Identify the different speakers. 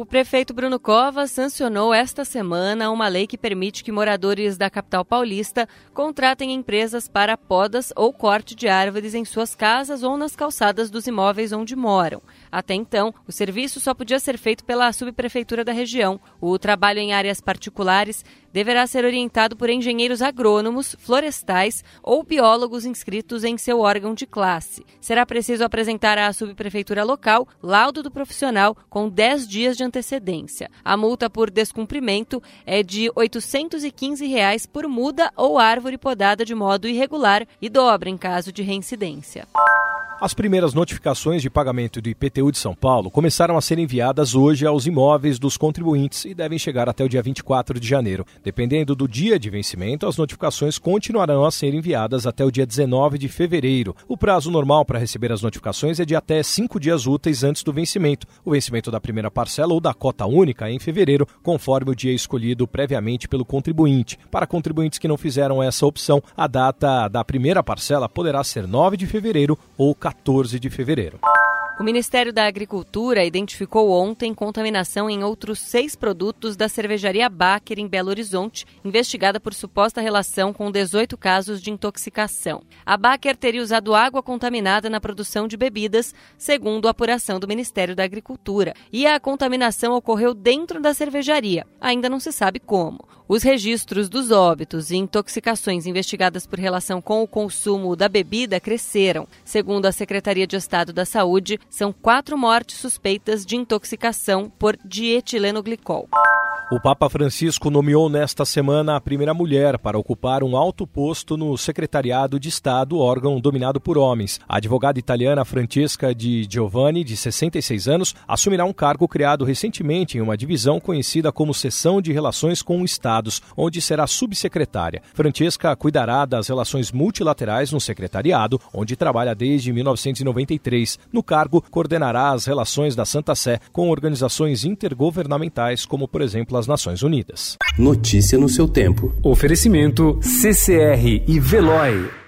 Speaker 1: O prefeito Bruno Covas sancionou esta semana uma lei que permite que moradores da capital paulista contratem empresas para podas ou corte de árvores em suas casas ou nas calçadas dos imóveis onde moram. Até então, o serviço só podia ser feito pela subprefeitura da região. O trabalho em áreas particulares deverá ser orientado por engenheiros agrônomos, florestais ou biólogos inscritos em seu órgão de classe. Será preciso apresentar à subprefeitura local laudo do profissional com 10 dias de antecedência. A multa por descumprimento é de 815 reais por muda ou árvore podada de modo irregular e dobra em caso de reincidência.
Speaker 2: As primeiras notificações de pagamento do IPTU de São Paulo começaram a ser enviadas hoje aos imóveis dos contribuintes e devem chegar até o dia 24 de janeiro. Dependendo do dia de vencimento, as notificações continuarão a ser enviadas até o dia 19 de fevereiro. O prazo normal para receber as notificações é de até cinco dias úteis antes do vencimento. O vencimento da primeira parcela ou da cota única é em fevereiro, conforme o dia escolhido previamente pelo contribuinte. Para contribuintes que não fizeram essa opção, a data da primeira parcela poderá ser 9 de fevereiro ou 14 14 de fevereiro.
Speaker 1: O Ministério da Agricultura identificou ontem contaminação em outros seis produtos da cervejaria Baker, em Belo Horizonte, investigada por suposta relação com 18 casos de intoxicação. A Baker teria usado água contaminada na produção de bebidas, segundo a apuração do Ministério da Agricultura. E a contaminação ocorreu dentro da cervejaria. Ainda não se sabe como. Os registros dos óbitos e intoxicações investigadas por relação com o consumo da bebida cresceram. Segundo a Secretaria de Estado da Saúde, são quatro mortes suspeitas de intoxicação por dietilenoglicol.
Speaker 2: O Papa Francisco nomeou nesta semana a primeira mulher para ocupar um alto posto no Secretariado de Estado, órgão dominado por homens. A advogada italiana Francesca Di Giovanni, de 66 anos, assumirá um cargo criado recentemente em uma divisão conhecida como Seção de Relações com Estados, onde será subsecretária. Francesca cuidará das relações multilaterais no secretariado, onde trabalha desde 1993. No cargo, coordenará as relações da Santa Sé com organizações intergovernamentais, como por exemplo pelas Nações Unidas.
Speaker 3: Notícia no seu tempo.
Speaker 4: Oferecimento CCR e Veloy.